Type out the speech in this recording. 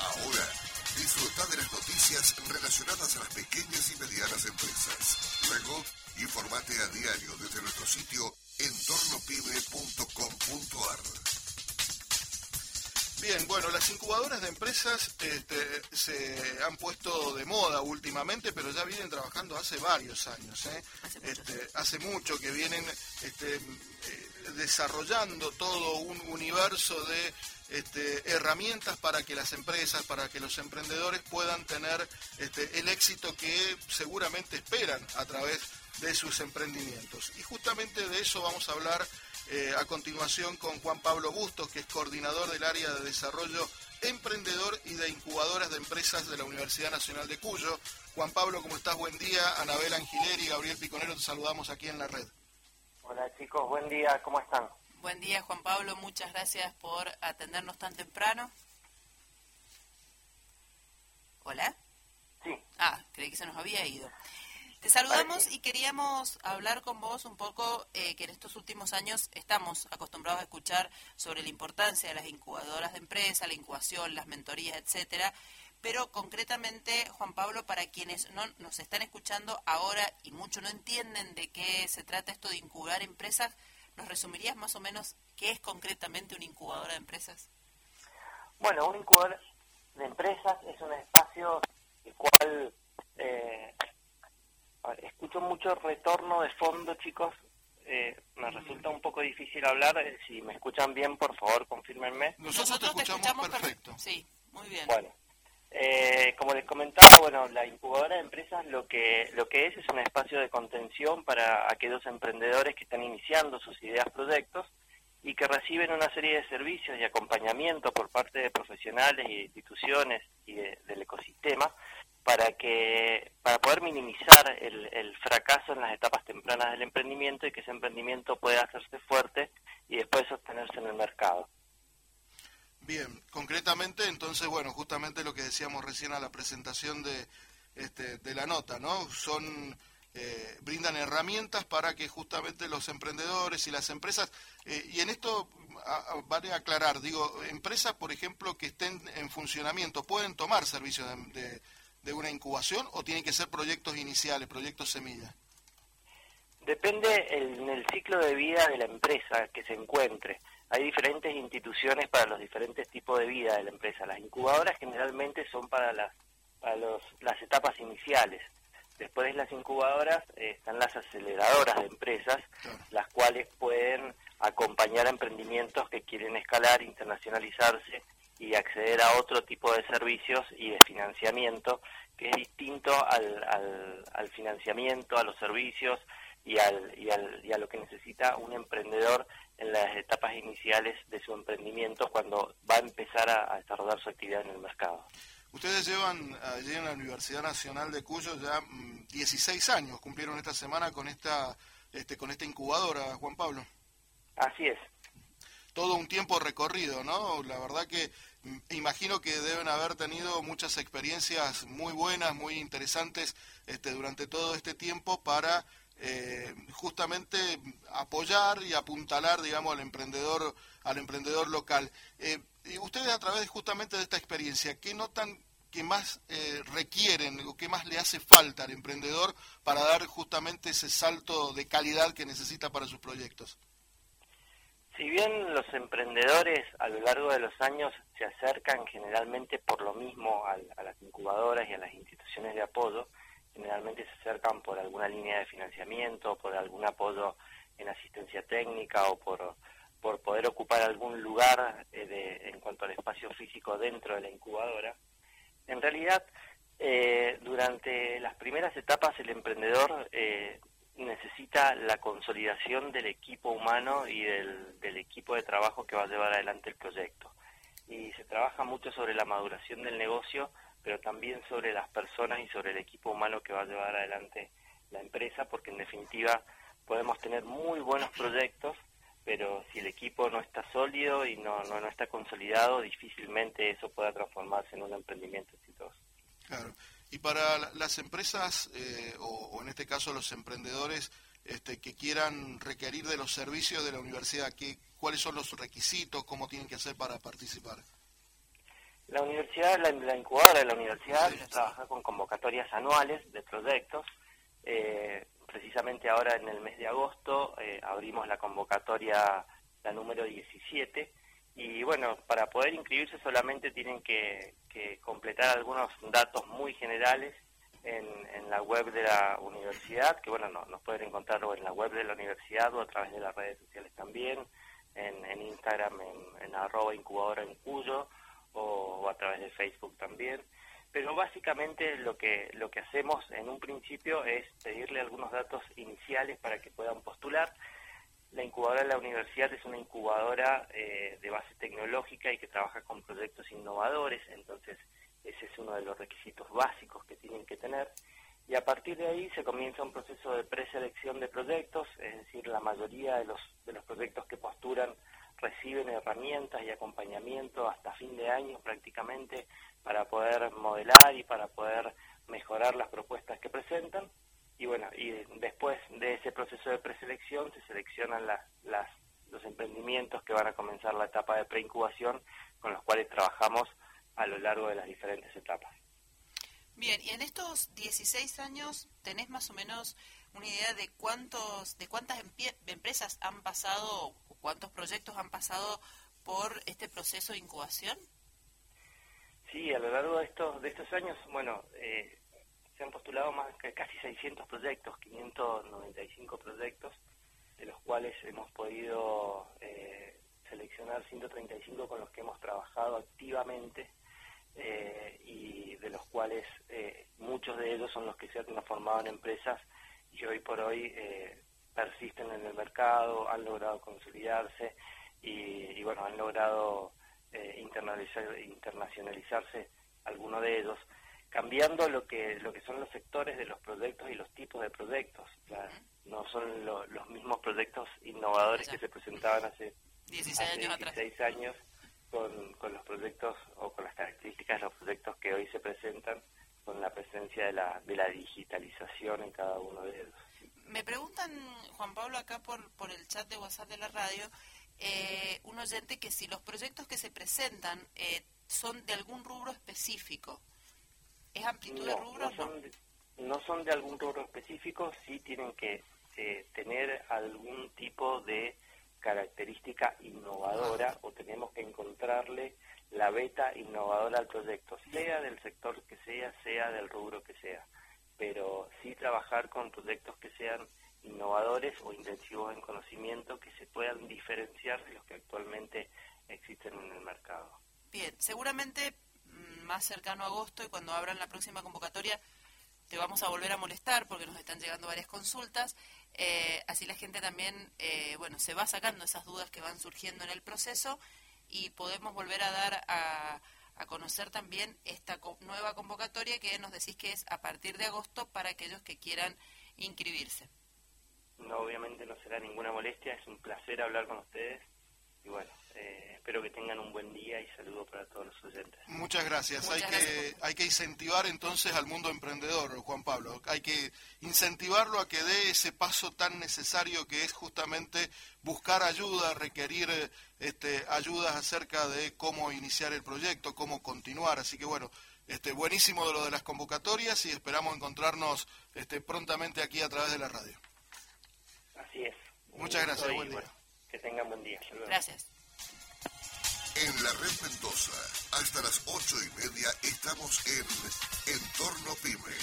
Ahora, disfruta de las noticias relacionadas a las pequeñas y medianas empresas. Luego, informate a diario desde nuestro sitio entornopyme.com.ar. Bien, bueno, las incubadoras de empresas este, se han puesto de moda últimamente, pero ya vienen trabajando hace varios años. ¿eh? Este, hace, mucho que vienen este, eh, desarrollando todo un universo de herramientas para que las empresas, para que los emprendedores puedan tener el éxito que seguramente esperan a través de sus emprendimientos. Y justamente de eso vamos a hablar eh, a continuación con Juan Pablo Bustos, que es coordinador del área de desarrollo emprendedor y de incubadoras de empresas de la Universidad Nacional de Cuyo. Juan Pablo, ¿cómo estás? Buen día. Anabel Angileri y Gabriel Piconero, te saludamos aquí en la red. Hola chicos, buen día, ¿cómo están? Buen día Juan Pablo, muchas gracias por atendernos tan temprano. ¿Hola? Sí. Ah, creí que se nos había ido. Te saludamos y queríamos hablar con vos un poco eh, que en estos últimos años estamos acostumbrados a escuchar sobre la importancia de las incubadoras de empresa, la incubación, las mentorías, etcétera. Pero concretamente, Juan Pablo, para quienes no nos están escuchando ahora y mucho no entienden de qué se trata esto de incubar empresas, ¿nos resumirías más o menos qué es concretamente una incubadora de empresas? Bueno, un incubador de empresas es un espacio el cual eh, escucho mucho retorno de fondo, chicos. Eh, me resulta un poco difícil hablar. Eh, si me escuchan bien, por favor, confírmenme. Nosotros, te, escuchamos perfecto. Sí, muy bien. Bueno, eh, como les comentaba, bueno, la incubadora de empresas lo que lo que es es un espacio de contención para aquellos emprendedores que están iniciando sus ideas, proyectos y que reciben una serie de servicios y acompañamiento por parte de profesionales y instituciones y del ecosistema para que para poder minimizar el, fracaso en las etapas tempranas del emprendimiento y que ese emprendimiento pueda hacerse fuerte y después sostenerse en el mercado. Bien, concretamente, entonces, bueno, justamente lo que decíamos recién a la presentación de, este, de la nota, ¿no? Son eh, brindan herramientas para que justamente los emprendedores y las empresas, eh, y en esto vale aclarar, digo, empresas, por ejemplo, que estén en funcionamiento, pueden tomar servicios de de una incubación o tienen que ser proyectos iniciales, proyectos semillas? Depende en el ciclo de vida de la empresa que se encuentre. Hay diferentes instituciones para los diferentes tipos de vida de la empresa. Las incubadoras generalmente son para las, para los, las etapas iniciales. Después de las incubadoras eh, están las aceleradoras de empresas, las cuales pueden acompañar a emprendimientos que quieren escalar, internacionalizarse y acceder a otro tipo de servicios y de financiamiento que es distinto al, al, financiamiento, a los servicios y, al, y, al, y a lo que necesita un emprendedor en las etapas iniciales de su emprendimiento cuando va a empezar a, desarrollar su actividad en el mercado. Ustedes llevan allí en la Universidad Nacional de Cuyo ya 16 mm, años, cumplieron esta semana con esta, este, con esta incubadora, Juan Pablo. Así es. Todo un tiempo recorrido, ¿no? La verdad que imagino que deben haber tenido muchas experiencias muy buenas, muy interesantes este, durante todo este tiempo para eh, justamente apoyar y apuntalar, digamos, al emprendedor, al emprendedor local. Eh, y ustedes a través justamente de esta experiencia, ¿qué notan que más eh, requieren o qué más le hace falta al emprendedor para dar justamente ese salto de calidad que necesita para sus proyectos? Si bien los emprendedores a lo largo de los años se acercan generalmente por lo mismo a, las incubadoras y a las instituciones de apoyo, generalmente se acercan por alguna línea de financiamiento, por algún apoyo en asistencia técnica o por, por poder ocupar algún lugar eh, en cuanto al espacio físico dentro de la incubadora. En realidad, eh, durante las primeras etapas el emprendedor eh, necesita la consolidación del equipo humano y del, del, equipo de trabajo que va a llevar adelante el proyecto. Y se trabaja mucho sobre la maduración del negocio, pero también sobre las personas y sobre el equipo humano que va a llevar adelante la empresa, porque en definitiva podemos tener muy buenos proyectos, pero si el equipo no está sólido y no, no, no está consolidado, difícilmente eso pueda transformarse en un emprendimiento exitoso. Claro. Y para las empresas, eh, o, en este caso los emprendedores este, que quieran requerir de los servicios de la universidad, ¿qué, ¿cuáles son los requisitos? ¿Cómo tienen que hacer para participar? La universidad, la, incubadora de la universidad trabaja con convocatorias anuales de proyectos. Eh, precisamente ahora en el mes de agosto eh, abrimos la convocatoria, la número 17, y bueno, para poder inscribirse solamente tienen que, completar algunos datos muy generales en, la web de la universidad, que bueno, no, nos pueden encontrar en la web de la universidad o a través de las redes sociales también, en, Instagram, en, en arroba incubadora en Cuyo, o, a través de Facebook también. Pero básicamente lo que, lo que hacemos en un principio es pedirle algunos datos iniciales para que puedan postular. La incubadora de la universidad es una incubadora eh, de base tecnológica y que trabaja con proyectos innovadores, entonces ese es uno de los requisitos básicos que tienen que tener. Y a partir de ahí se comienza un proceso de preselección de proyectos, es decir, la mayoría de los, de los proyectos que postulan reciben herramientas y acompañamiento hasta fin de año prácticamente para poder modelar y para poder mejorar las propuestas que presentan. Y bueno, y después de ese proceso de preselección se seleccionan las, las, los emprendimientos que van a comenzar la etapa de preincubación con los cuales trabajamos a lo largo de las diferentes etapas. Bien, y en estos 16 años tenés más o menos una idea de cuántos de cuántas empresas han pasado ¿Cuántos proyectos han pasado por este proceso de incubación? Sí, a lo largo de estos, de estos años, bueno, eh, se han postulado más que casi 600 proyectos, 595 proyectos, de los cuales hemos podido eh, seleccionar 135 con los que hemos trabajado activamente eh, y de los cuales muchos de ellos son los que se han transformado en empresas y hoy por hoy persisten en el mercado, han logrado consolidarse y, bueno, han logrado eh, internacionalizarse algunos de ellos, cambiando lo que lo que son los sectores de los proyectos y los tipos de proyectos. no son los mismos proyectos innovadores que se presentaban hace 16 años, años con, con los proyectos o con las características de los proyectos que hoy se presentan con la presencia de la, de la digitalización en cada uno de ellos. Me preguntan, Juan Pablo, acá por, por el chat de WhatsApp de la radio, eh, un oyente que si los proyectos que se presentan eh, son de algún rubro específico. ¿Es amplitud de rubro? No son de, no son de algún rubro específico, sí tienen que eh, tener algún tipo de característica innovadora o tenemos que encontrarle la beta innovadora al proyecto, sea del sector que sea, sea del rubro que sea pero sí trabajar con proyectos que sean innovadores o intensivos en conocimiento que se puedan diferenciar de los que actualmente existen en el mercado. Bien, seguramente mm, más cercano a agosto y cuando abran la próxima convocatoria te vamos a volver a molestar porque nos están llegando varias consultas, eh, así la gente también, eh, bueno, se va sacando esas dudas que van surgiendo en el proceso y podemos volver a dar a a conocer también esta nueva convocatoria que nos decís que es a partir de agosto para aquellos que quieran inscribirse. No, obviamente no será ninguna molestia, es un placer hablar con ustedes y bueno, eh, espero que tengan un buen día y saludo para todos los oyentes. Muchas gracias. hay, Que, hay que incentivar entonces al mundo emprendedor, Juan Pablo. Hay que incentivarlo a que dé ese paso tan necesario que es justamente buscar ayuda, requerir este, ayudas acerca de cómo iniciar el proyecto, cómo continuar. Así que bueno, este, buenísimo de lo de las convocatorias y esperamos encontrarnos este, prontamente aquí a través de la radio. Muchas gracias, buen día. Que tengan buen día. Gracias. En la red Mendoza, hasta las ocho y media estamos en Entorno Pyme.